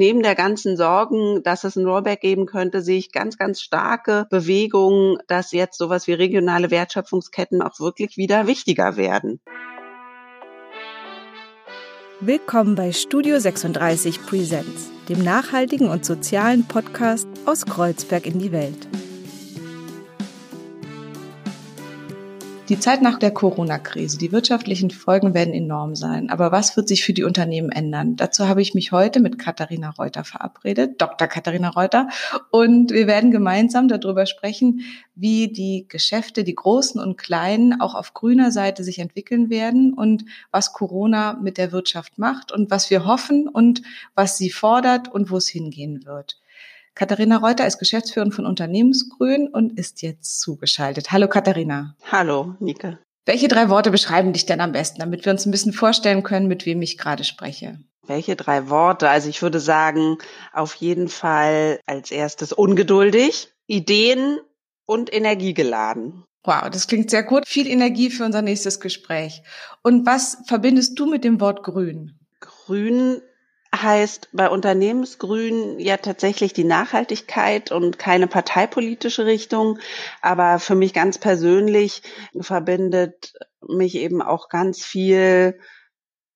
neben der ganzen Sorgen, dass es ein Rollback geben könnte, sehe ich ganz, ganz starke Bewegungen, dass jetzt sowas wie regionale Wertschöpfungsketten auch wirklich wieder wichtiger werden. Willkommen bei Studio 36 Presents, dem nachhaltigen und sozialen Podcast aus Kreuzberg in die Welt. Die Zeit nach der Corona-Krise, die wirtschaftlichen Folgen werden enorm sein. Aber was wird sich für die Unternehmen ändern? Dazu habe ich mich heute mit Katharina Reuter verabredet, Dr. Katharina Reuter. Und wir werden gemeinsam darüber sprechen, wie die Geschäfte, die großen und kleinen, auch auf grüner Seite sich entwickeln werden und was Corona mit der Wirtschaft macht und was wir hoffen und was sie fordert und wo es hingehen wird. Katharina Reuter ist Geschäftsführerin von Unternehmensgrün und ist jetzt zugeschaltet. Hallo Katharina. Hallo, Nike. Welche drei Worte beschreiben dich denn am besten, damit wir uns ein bisschen vorstellen können, mit wem ich gerade spreche? Welche drei Worte? Also ich würde sagen, auf jeden Fall als erstes ungeduldig, Ideen und energiegeladen. Wow, das klingt sehr gut. Viel Energie für unser nächstes Gespräch. Und was verbindest du mit dem Wort grün? Grün heißt bei Unternehmensgrün ja tatsächlich die Nachhaltigkeit und keine parteipolitische Richtung. Aber für mich ganz persönlich verbindet mich eben auch ganz viel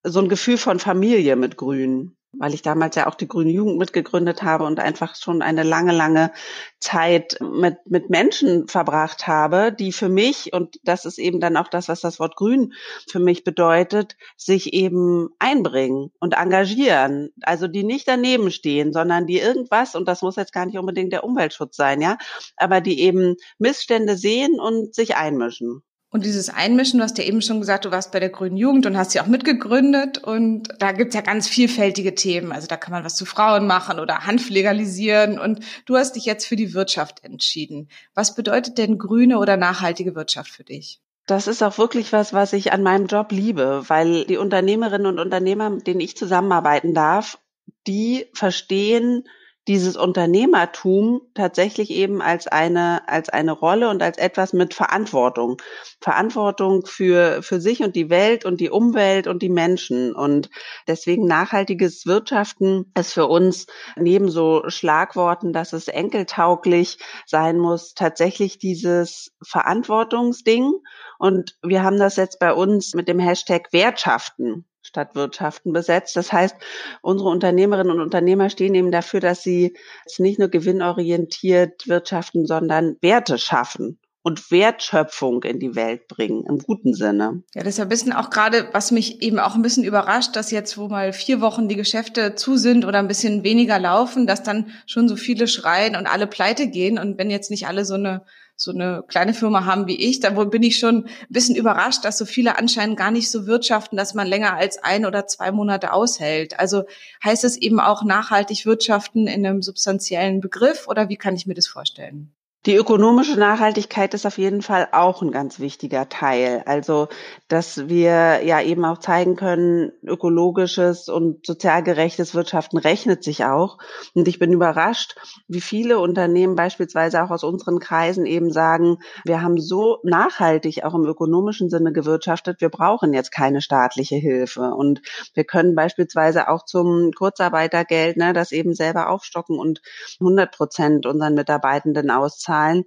so ein Gefühl von Familie mit Grün weil ich damals ja auch die Grüne Jugend mitgegründet habe und einfach schon eine lange, lange Zeit mit, mit Menschen verbracht habe, die für mich, und das ist eben dann auch das, was das Wort Grün für mich bedeutet, sich eben einbringen und engagieren. Also die nicht daneben stehen, sondern die irgendwas, und das muss jetzt gar nicht unbedingt der Umweltschutz sein, ja, aber die eben Missstände sehen und sich einmischen. Und dieses Einmischen, du hast ja eben schon gesagt, du warst bei der Grünen Jugend und hast sie auch mitgegründet. Und da gibt's ja ganz vielfältige Themen. Also da kann man was zu Frauen machen oder Hanf legalisieren. Und du hast dich jetzt für die Wirtschaft entschieden. Was bedeutet denn grüne oder nachhaltige Wirtschaft für dich? Das ist auch wirklich was, was ich an meinem Job liebe, weil die Unternehmerinnen und Unternehmer, mit denen ich zusammenarbeiten darf, die verstehen, dieses Unternehmertum tatsächlich eben als eine, als eine Rolle und als etwas mit Verantwortung. Verantwortung für, für sich und die Welt und die Umwelt und die Menschen. Und deswegen nachhaltiges Wirtschaften ist für uns neben so Schlagworten, dass es enkeltauglich sein muss, tatsächlich dieses Verantwortungsding. Und wir haben das jetzt bei uns mit dem Hashtag Wertschaften Stadtwirtschaften besetzt. Das heißt, unsere Unternehmerinnen und Unternehmer stehen eben dafür, dass sie nicht nur gewinnorientiert wirtschaften, sondern Werte schaffen und Wertschöpfung in die Welt bringen, im guten Sinne. Ja, das ist ja ein bisschen auch gerade, was mich eben auch ein bisschen überrascht, dass jetzt, wo mal vier Wochen die Geschäfte zu sind oder ein bisschen weniger laufen, dass dann schon so viele schreien und alle pleite gehen. Und wenn jetzt nicht alle so eine so eine kleine Firma haben wie ich, da bin ich schon ein bisschen überrascht, dass so viele anscheinend gar nicht so wirtschaften, dass man länger als ein oder zwei Monate aushält. Also heißt es eben auch nachhaltig wirtschaften in einem substanziellen Begriff oder wie kann ich mir das vorstellen? Die ökonomische Nachhaltigkeit ist auf jeden Fall auch ein ganz wichtiger Teil. Also, dass wir ja eben auch zeigen können, ökologisches und sozial gerechtes Wirtschaften rechnet sich auch. Und ich bin überrascht, wie viele Unternehmen beispielsweise auch aus unseren Kreisen eben sagen, wir haben so nachhaltig auch im ökonomischen Sinne gewirtschaftet, wir brauchen jetzt keine staatliche Hilfe. Und wir können beispielsweise auch zum Kurzarbeitergeld ne, das eben selber aufstocken und 100 Prozent unseren Mitarbeitenden auszahlen Zahlen.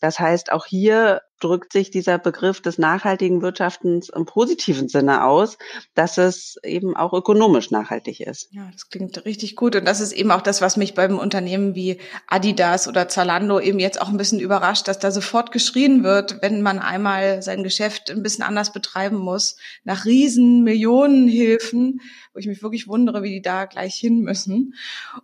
Das heißt, auch hier drückt sich dieser Begriff des nachhaltigen Wirtschaftens im positiven Sinne aus, dass es eben auch ökonomisch nachhaltig ist. Ja, das klingt richtig gut. Und das ist eben auch das, was mich beim Unternehmen wie Adidas oder Zalando eben jetzt auch ein bisschen überrascht, dass da sofort geschrien wird, wenn man einmal sein Geschäft ein bisschen anders betreiben muss, nach riesen Millionenhilfen, wo ich mich wirklich wundere, wie die da gleich hin müssen.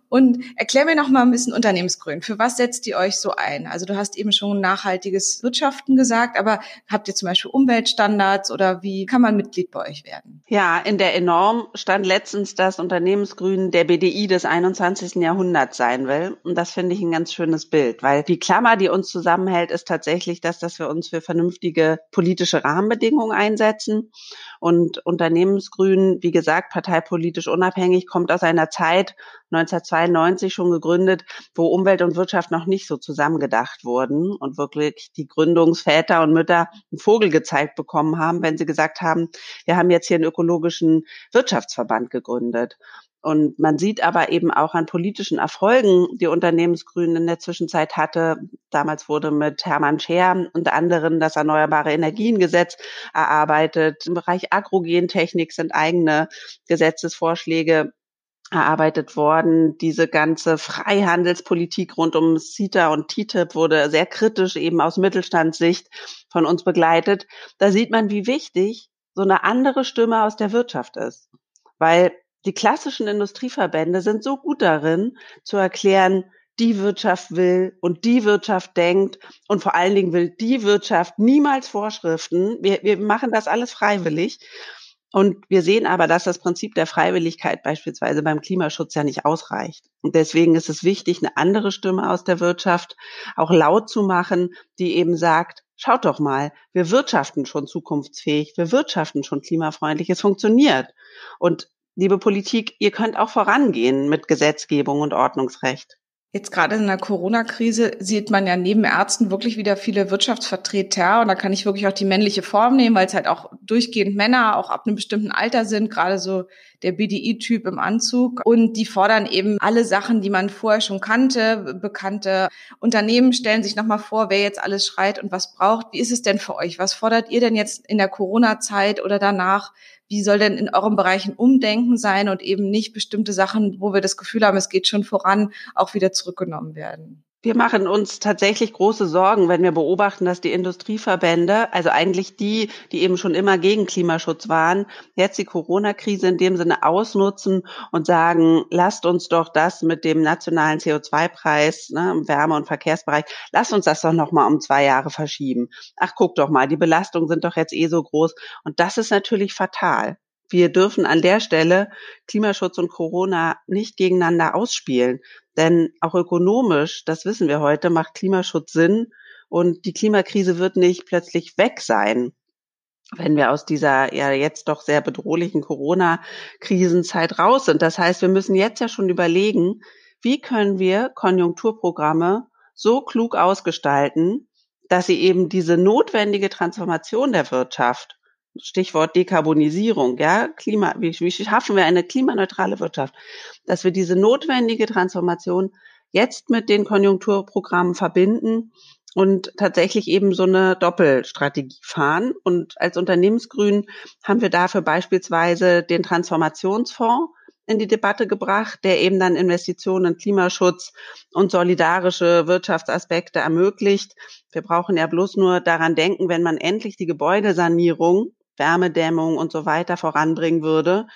Und erklär mir noch mal ein bisschen Unternehmensgrün. Für was setzt ihr euch so ein? Also du hast eben schon nachhaltiges Wirtschaften gesagt gesagt, aber habt ihr zum Beispiel Umweltstandards oder wie kann man Mitglied bei euch werden? Ja, in der Enorm stand letztens, dass Unternehmensgrün der BDI des 21. Jahrhunderts sein will. Und das finde ich ein ganz schönes Bild, weil die Klammer, die uns zusammenhält, ist tatsächlich das, dass wir uns für vernünftige politische Rahmenbedingungen einsetzen. Und Unternehmensgrün, wie gesagt, parteipolitisch unabhängig, kommt aus einer Zeit, 1992 schon gegründet, wo Umwelt und Wirtschaft noch nicht so zusammengedacht wurden und wirklich die Gründungsväter und Mütter einen Vogel gezeigt bekommen haben, wenn sie gesagt haben, wir haben jetzt hier einen ökologischen Wirtschaftsverband gegründet. Und man sieht aber eben auch an politischen Erfolgen, die Unternehmensgrünen in der Zwischenzeit hatte. Damals wurde mit Hermann Scher und anderen das Erneuerbare Energiengesetz erarbeitet. Im Bereich Agrogentechnik sind eigene Gesetzesvorschläge erarbeitet worden. Diese ganze Freihandelspolitik rund um CETA und TTIP wurde sehr kritisch eben aus Mittelstandssicht von uns begleitet. Da sieht man, wie wichtig so eine andere Stimme aus der Wirtschaft ist. Weil die klassischen Industrieverbände sind so gut darin, zu erklären, die Wirtschaft will und die Wirtschaft denkt und vor allen Dingen will die Wirtschaft niemals Vorschriften. Wir, wir machen das alles freiwillig. Und wir sehen aber, dass das Prinzip der Freiwilligkeit beispielsweise beim Klimaschutz ja nicht ausreicht. Und deswegen ist es wichtig, eine andere Stimme aus der Wirtschaft auch laut zu machen, die eben sagt, schaut doch mal, wir wirtschaften schon zukunftsfähig, wir wirtschaften schon klimafreundlich, es funktioniert. Und liebe Politik, ihr könnt auch vorangehen mit Gesetzgebung und Ordnungsrecht. Jetzt gerade in der Corona-Krise sieht man ja neben Ärzten wirklich wieder viele Wirtschaftsvertreter und da kann ich wirklich auch die männliche Form nehmen, weil es halt auch durchgehend Männer auch ab einem bestimmten Alter sind, gerade so der BDI-Typ im Anzug und die fordern eben alle Sachen, die man vorher schon kannte. Bekannte Unternehmen stellen sich nochmal vor, wer jetzt alles schreit und was braucht. Wie ist es denn für euch? Was fordert ihr denn jetzt in der Corona-Zeit oder danach? Wie soll denn in euren Bereichen Umdenken sein und eben nicht bestimmte Sachen, wo wir das Gefühl haben, es geht schon voran, auch wieder zurückgenommen werden? Wir machen uns tatsächlich große Sorgen, wenn wir beobachten, dass die Industrieverbände, also eigentlich die, die eben schon immer gegen Klimaschutz waren, jetzt die Corona-Krise in dem Sinne ausnutzen und sagen, lasst uns doch das mit dem nationalen CO2-Preis ne, im Wärme- und Verkehrsbereich, lasst uns das doch nochmal um zwei Jahre verschieben. Ach, guck doch mal, die Belastungen sind doch jetzt eh so groß. Und das ist natürlich fatal. Wir dürfen an der Stelle Klimaschutz und Corona nicht gegeneinander ausspielen. Denn auch ökonomisch, das wissen wir heute, macht Klimaschutz Sinn und die Klimakrise wird nicht plötzlich weg sein wenn wir aus dieser ja jetzt doch sehr bedrohlichen Corona-Krisenzeit raus sind. Das heißt, wir müssen jetzt ja schon überlegen, wie können wir Konjunkturprogramme so klug ausgestalten, dass sie eben diese notwendige Transformation der Wirtschaft Stichwort Dekarbonisierung, ja, Klima, wie, wie schaffen wir eine klimaneutrale Wirtschaft, dass wir diese notwendige Transformation jetzt mit den Konjunkturprogrammen verbinden und tatsächlich eben so eine Doppelstrategie fahren. Und als Unternehmensgrün haben wir dafür beispielsweise den Transformationsfonds in die Debatte gebracht, der eben dann Investitionen in Klimaschutz und solidarische Wirtschaftsaspekte ermöglicht. Wir brauchen ja bloß nur daran denken, wenn man endlich die Gebäudesanierung Wärmedämmung und so weiter voranbringen würde.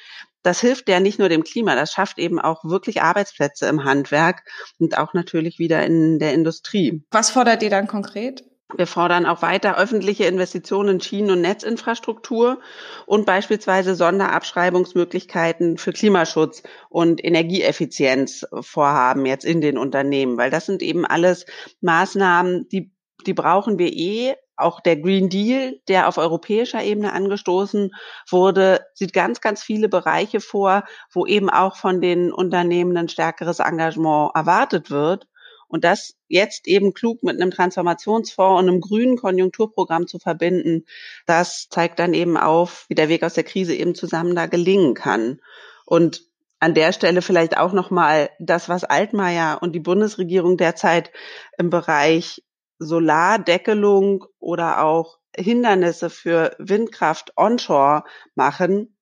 Das hilft ja nicht nur dem Klima, das schafft eben auch wirklich Arbeitsplätze im Handwerk und auch natürlich wieder in der Industrie. Was fordert ihr dann konkret? Wir fordern auch weiter öffentliche Investitionen in Schienen- und Netzinfrastruktur und beispielsweise Sonderabschreibungsmöglichkeiten für Klimaschutz und Energieeffizienzvorhaben jetzt in den Unternehmen, weil das sind eben alles Maßnahmen, die die brauchen wir eh, auch der Green Deal, der auf europäischer Ebene angestoßen wurde, sieht ganz, ganz viele Bereiche vor, wo eben auch von den Unternehmen ein stärkeres Engagement erwartet wird. Und das jetzt eben klug mit einem Transformationsfonds und einem grünen Konjunkturprogramm zu verbinden, das zeigt dann eben auf, wie der Weg aus der Krise eben zusammen da gelingen kann. Und an der Stelle vielleicht auch nochmal das, was Altmaier und die Bundesregierung derzeit im Bereich Solardeckelung oder auch Hindernisse für Windkraft onshore machen,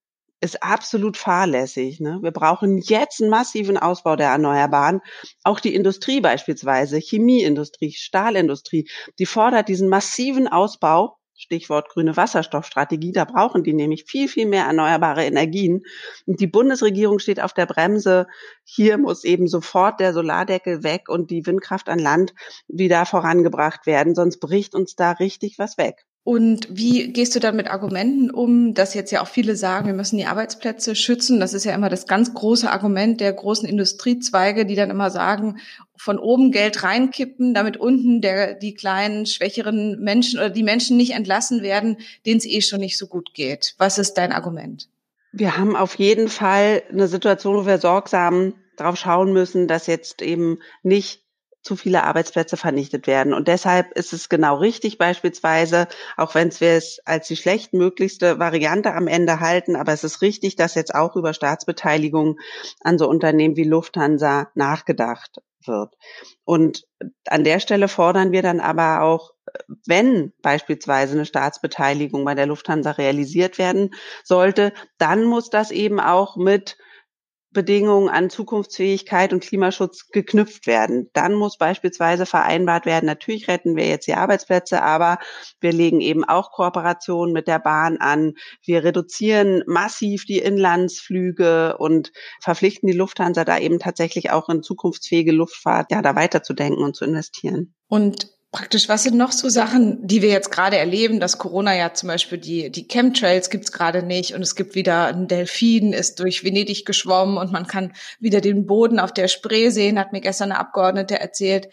ist absolut fahrlässig. Ne? Wir brauchen jetzt einen massiven Ausbau der Erneuerbaren. Auch die Industrie beispielsweise, Chemieindustrie, Stahlindustrie, die fordert diesen massiven Ausbau Stichwort grüne Wasserstoffstrategie. Da brauchen die nämlich viel, viel mehr erneuerbare Energien. Und die Bundesregierung steht auf der Bremse. Hier muss eben sofort der Solardeckel weg und die Windkraft an Land wieder vorangebracht werden. Sonst bricht uns da richtig was weg. Und wie gehst du dann mit Argumenten um, dass jetzt ja auch viele sagen, wir müssen die Arbeitsplätze schützen? Das ist ja immer das ganz große Argument der großen Industriezweige, die dann immer sagen, von oben Geld reinkippen, damit unten der, die kleinen, schwächeren Menschen oder die Menschen nicht entlassen werden, denen es eh schon nicht so gut geht. Was ist dein Argument? Wir haben auf jeden Fall eine Situation, wo wir sorgsam darauf schauen müssen, dass jetzt eben nicht zu viele Arbeitsplätze vernichtet werden. Und deshalb ist es genau richtig beispielsweise, auch wenn wir es als die schlechtmöglichste Variante am Ende halten, aber es ist richtig, dass jetzt auch über Staatsbeteiligung an so Unternehmen wie Lufthansa nachgedacht wird. Und an der Stelle fordern wir dann aber auch, wenn beispielsweise eine Staatsbeteiligung bei der Lufthansa realisiert werden sollte, dann muss das eben auch mit Bedingungen an Zukunftsfähigkeit und Klimaschutz geknüpft werden. Dann muss beispielsweise vereinbart werden, natürlich retten wir jetzt die Arbeitsplätze, aber wir legen eben auch Kooperationen mit der Bahn an. Wir reduzieren massiv die Inlandsflüge und verpflichten die Lufthansa da eben tatsächlich auch in zukunftsfähige Luftfahrt, ja, da weiterzudenken und zu investieren. Und Praktisch, was sind noch so Sachen, die wir jetzt gerade erleben, dass Corona ja zum Beispiel die, die Chemtrails gibt's gerade nicht und es gibt wieder ein Delfin, ist durch Venedig geschwommen und man kann wieder den Boden auf der Spree sehen, hat mir gestern eine Abgeordnete erzählt.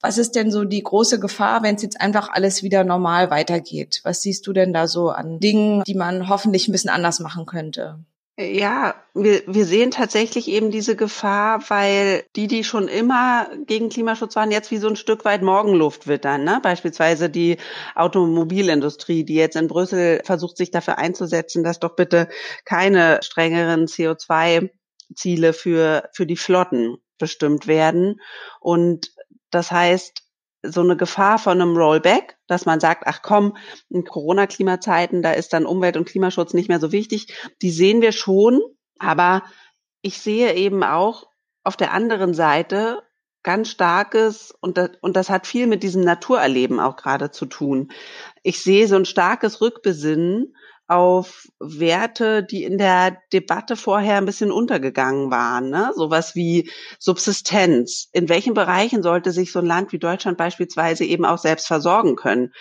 Was ist denn so die große Gefahr, wenn es jetzt einfach alles wieder normal weitergeht? Was siehst du denn da so an Dingen, die man hoffentlich ein bisschen anders machen könnte? Ja, wir, wir sehen tatsächlich eben diese Gefahr, weil die, die schon immer gegen Klimaschutz waren, jetzt wie so ein Stück weit Morgenluft wittern. Ne? Beispielsweise die Automobilindustrie, die jetzt in Brüssel versucht, sich dafür einzusetzen, dass doch bitte keine strengeren CO2-Ziele für, für die Flotten bestimmt werden. Und das heißt, so eine Gefahr von einem Rollback, dass man sagt, ach komm, in Corona-Klimazeiten, da ist dann Umwelt- und Klimaschutz nicht mehr so wichtig. Die sehen wir schon, aber ich sehe eben auch auf der anderen Seite ganz starkes, und das, und das hat viel mit diesem Naturerleben auch gerade zu tun. Ich sehe so ein starkes Rückbesinnen auf Werte, die in der Debatte vorher ein bisschen untergegangen waren. Ne? Sowas wie Subsistenz. In welchen Bereichen sollte sich so ein Land wie Deutschland beispielsweise eben auch selbst versorgen können?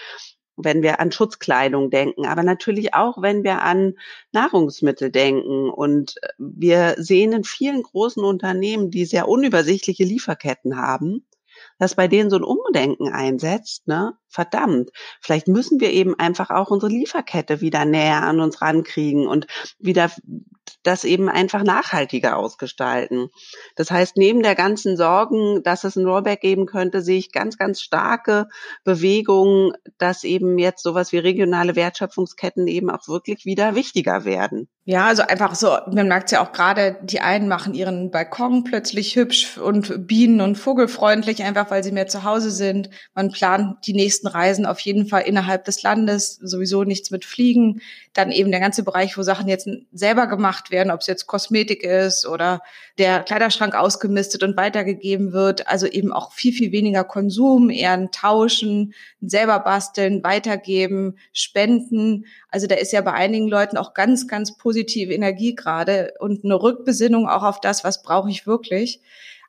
wenn wir an Schutzkleidung denken, aber natürlich auch, wenn wir an Nahrungsmittel denken. Und wir sehen in vielen großen Unternehmen, die sehr unübersichtliche Lieferketten haben, dass bei denen so ein Umdenken einsetzt, ne, verdammt, vielleicht müssen wir eben einfach auch unsere Lieferkette wieder näher an uns rankriegen und wieder das eben einfach nachhaltiger ausgestalten. Das heißt, neben der ganzen Sorgen, dass es ein Rollback geben könnte, sehe ich ganz, ganz starke Bewegungen, dass eben jetzt sowas wie regionale Wertschöpfungsketten eben auch wirklich wieder wichtiger werden. Ja, also einfach so, man merkt es ja auch gerade, die einen machen ihren Balkon plötzlich hübsch und bienen- und vogelfreundlich, einfach weil sie mehr zu Hause sind. Man plant die nächsten Reisen auf jeden Fall innerhalb des Landes, sowieso nichts mit Fliegen. Dann eben der ganze Bereich, wo Sachen jetzt selber gemacht werden, ob es jetzt Kosmetik ist oder der Kleiderschrank ausgemistet und weitergegeben wird. Also eben auch viel, viel weniger Konsum, eher ein Tauschen, selber basteln, weitergeben, spenden. Also da ist ja bei einigen Leuten auch ganz, ganz positive Energie gerade und eine Rückbesinnung auch auf das, was brauche ich wirklich.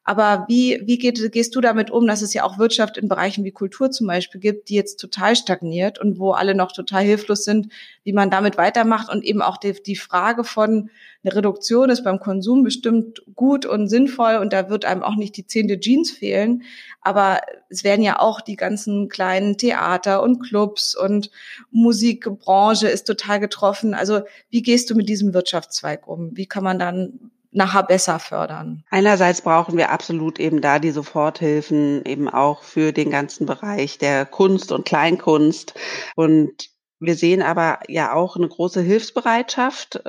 Aber wie, wie geht, gehst du damit um, dass es ja auch Wirtschaft in Bereichen wie Kultur zum Beispiel gibt, die jetzt total stagniert und wo alle noch total hilflos sind, wie man damit weitermacht und eben auch die, die Frage von eine Reduktion ist beim Konsum bestimmt gut und sinnvoll und da wird einem auch nicht die zehnte Jeans fehlen. Aber es werden ja auch die ganzen kleinen Theater und Clubs und Musikbranche ist total getroffen. Also wie gehst du mit diesem Wirtschaftszweig um? Wie kann man dann nachher besser fördern? Einerseits brauchen wir absolut eben da die Soforthilfen eben auch für den ganzen Bereich der Kunst und Kleinkunst. Und wir sehen aber ja auch eine große Hilfsbereitschaft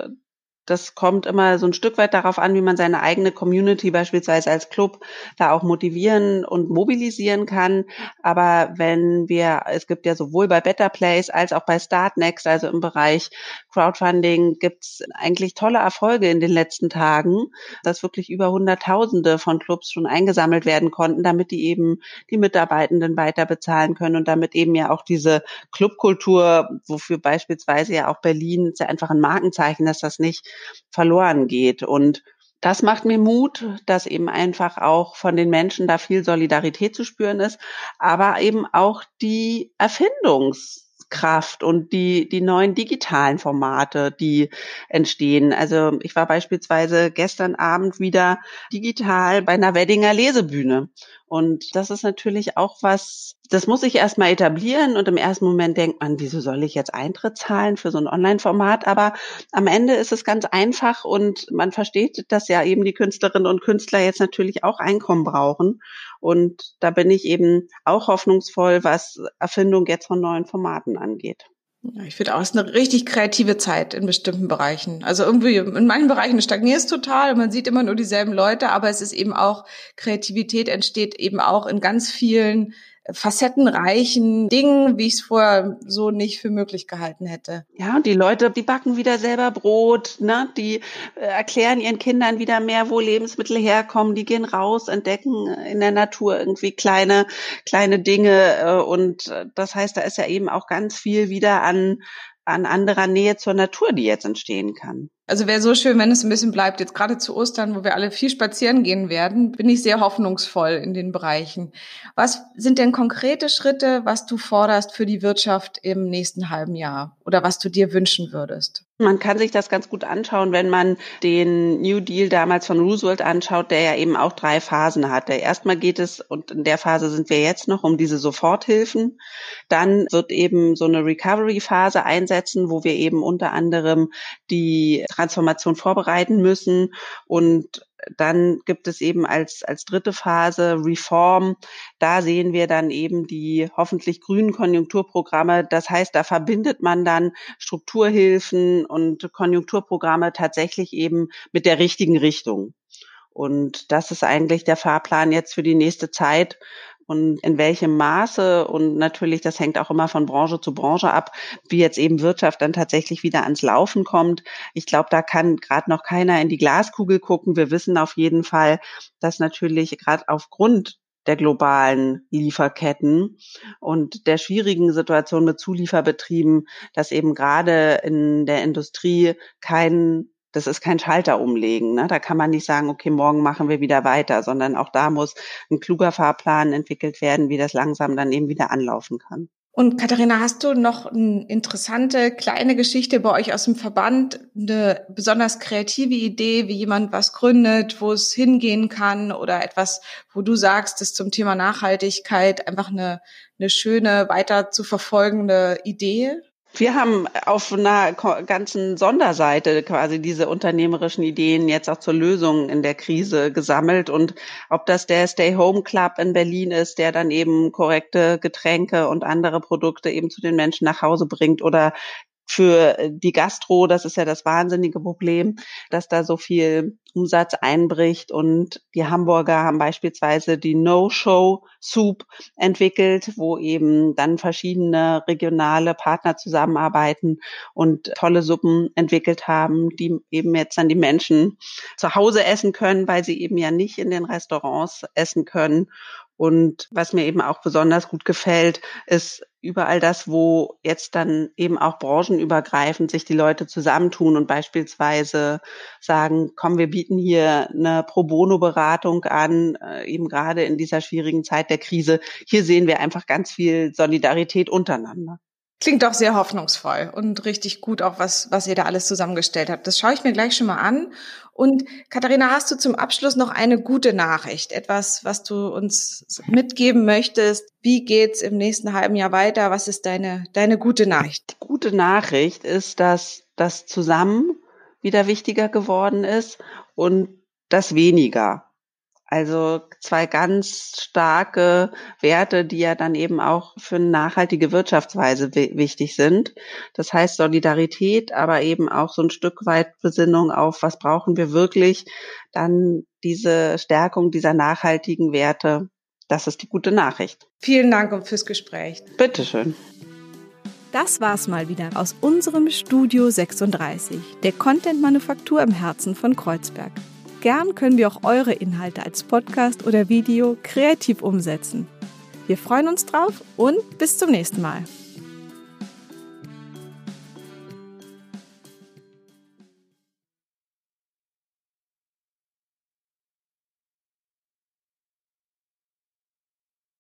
das kommt immer so ein Stück weit darauf an, wie man seine eigene Community beispielsweise als Club da auch motivieren und mobilisieren kann. Aber wenn wir, es gibt ja sowohl bei Better Place als auch bei Startnext, also im Bereich Crowdfunding, gibt's eigentlich tolle Erfolge in den letzten Tagen, dass wirklich über Hunderttausende von Clubs schon eingesammelt werden konnten, damit die eben die Mitarbeitenden weiter bezahlen können und damit eben ja auch diese Clubkultur, wofür beispielsweise ja auch Berlin, ist ja einfach ein Markenzeichen, dass das nicht verloren geht. Und das macht mir Mut, dass eben einfach auch von den Menschen da viel Solidarität zu spüren ist, aber eben auch die Erfindungskraft und die, die neuen digitalen Formate, die entstehen. Also ich war beispielsweise gestern Abend wieder digital bei einer Weddinger Lesebühne Und das ist natürlich auch was, das muss ich erstmal etablieren und im ersten Moment denkt man, wieso soll ich jetzt Eintritt zahlen für so ein Online-Format? Aber am Ende ist es ganz einfach und man versteht, dass ja eben die Künstlerinnen und Künstler jetzt natürlich auch Einkommen brauchen. Und da bin ich eben auch hoffnungsvoll, was Erfindung jetzt von neuen Formaten angeht. Ich finde auch, es ist eine richtig kreative Zeit in bestimmten Bereichen. Also irgendwie, in manchen Bereichen stagniert es total, man sieht immer nur dieselben Leute, aber es ist eben auch, Kreativität entsteht eben auch in ganz vielen facettenreichen Dingen, wie ich es vorher so nicht für möglich gehalten hätte. Ja, und die Leute, die backen wieder selber Brot, ne? die äh, erklären ihren Kindern wieder mehr, wo Lebensmittel herkommen, die gehen raus, entdecken in der Natur irgendwie kleine, kleine Dinge äh, und äh, das heißt, da ist ja eben auch ganz viel wieder an an anderer Nähe zur Natur, die jetzt entstehen kann. Also wäre so schön, wenn es ein bisschen bleibt. Jetzt gerade zu Ostern, wo wir alle viel spazieren gehen werden, bin ich sehr hoffnungsvoll in den Bereichen. Was sind denn konkrete Schritte, was du forderst für die Wirtschaft im nächsten halben Jahr oder was du dir wünschen würdest? Man kann sich das ganz gut anschauen, wenn man den New Deal damals von Roosevelt anschaut, der ja eben auch drei Phasen hatte. Erstmal geht es, und in der Phase sind wir jetzt noch, um diese Soforthilfen. Dann wird eben so eine Recovery-Phase einsetzen, wo wir eben unter anderem die Transformation vorbereiten müssen und dann gibt es eben als, als dritte Phase Reform. Da sehen wir dann eben die hoffentlich grünen Konjunkturprogramme. Das heißt, da verbindet man dann Strukturhilfen und Konjunkturprogramme tatsächlich eben mit der richtigen Richtung. Und das ist eigentlich der Fahrplan jetzt für die nächste Zeit und in welchem Maße und natürlich, das hängt auch immer von Branche zu Branche ab, wie jetzt eben Wirtschaft dann tatsächlich wieder ans Laufen kommt. Ich glaube, da kann gerade noch keiner in die Glaskugel gucken. Wir wissen auf jeden Fall, dass natürlich gerade aufgrund der globalen Lieferketten und der schwierigen Situation mit Zulieferbetrieben, dass eben gerade in der Industrie kein das ist kein Schalter umlegen. Ne? Da kann man nicht sagen, okay, morgen machen wir wieder weiter, sondern auch da muss ein kluger Fahrplan entwickelt werden, wie das langsam dann eben wieder anlaufen kann. Und Katharina, hast du noch eine interessante kleine Geschichte bei euch aus dem Verband, eine besonders kreative Idee, wie jemand was gründet, wo es hingehen kann oder etwas, wo du sagst, das zum Thema Nachhaltigkeit einfach eine, eine schöne, weiter zu verfolgende Idee? Wir haben auf einer ganzen Sonderseite quasi diese unternehmerischen Ideen jetzt auch zur Lösung in der Krise gesammelt. Und ob das der Stay Home Club in Berlin ist, der dann eben korrekte Getränke und andere Produkte eben zu den Menschen nach Hause bringt oder für die Gastro, das ist ja das wahnsinnige Problem, dass da so viel Umsatz einbricht. Und die Hamburger haben beispielsweise die No-Show-Soup entwickelt, wo eben dann verschiedene regionale Partner zusammenarbeiten und tolle Suppen entwickelt haben, die eben jetzt dann die Menschen zu Hause essen können, weil sie eben ja nicht in den Restaurants essen können. Und was mir eben auch besonders gut gefällt, ist überall das, wo jetzt dann eben auch branchenübergreifend sich die Leute zusammentun und beispielsweise sagen, komm, wir bieten hier eine Pro Bono Beratung an, äh, eben gerade in dieser schwierigen Zeit der Krise. Hier sehen wir einfach ganz viel Solidarität untereinander. Klingt doch sehr hoffnungsvoll und richtig gut auch, was, was ihr da alles zusammengestellt habt. Das schaue ich mir gleich schon mal an. Und Katharina, hast du zum Abschluss noch eine gute Nachricht? Etwas, was du uns mitgeben möchtest? Wie geht's im nächsten halben Jahr weiter? Was ist deine, deine gute Nachricht? Die gute Nachricht ist, dass das Zusammen wieder wichtiger geworden ist und das weniger. Also zwei ganz starke Werte, die ja dann eben auch für eine nachhaltige Wirtschaftsweise wichtig sind. Das heißt Solidarität, aber eben auch so ein Stück weit Besinnung auf, was brauchen wir wirklich, dann diese Stärkung dieser nachhaltigen Werte. Das ist die gute Nachricht. Vielen Dank fürs Gespräch. Bitteschön. Das war's mal wieder aus unserem Studio 36, der Content Manufaktur im Herzen von Kreuzberg. Gern können wir auch eure Inhalte als Podcast oder Video kreativ umsetzen. Wir freuen uns drauf und bis zum nächsten Mal.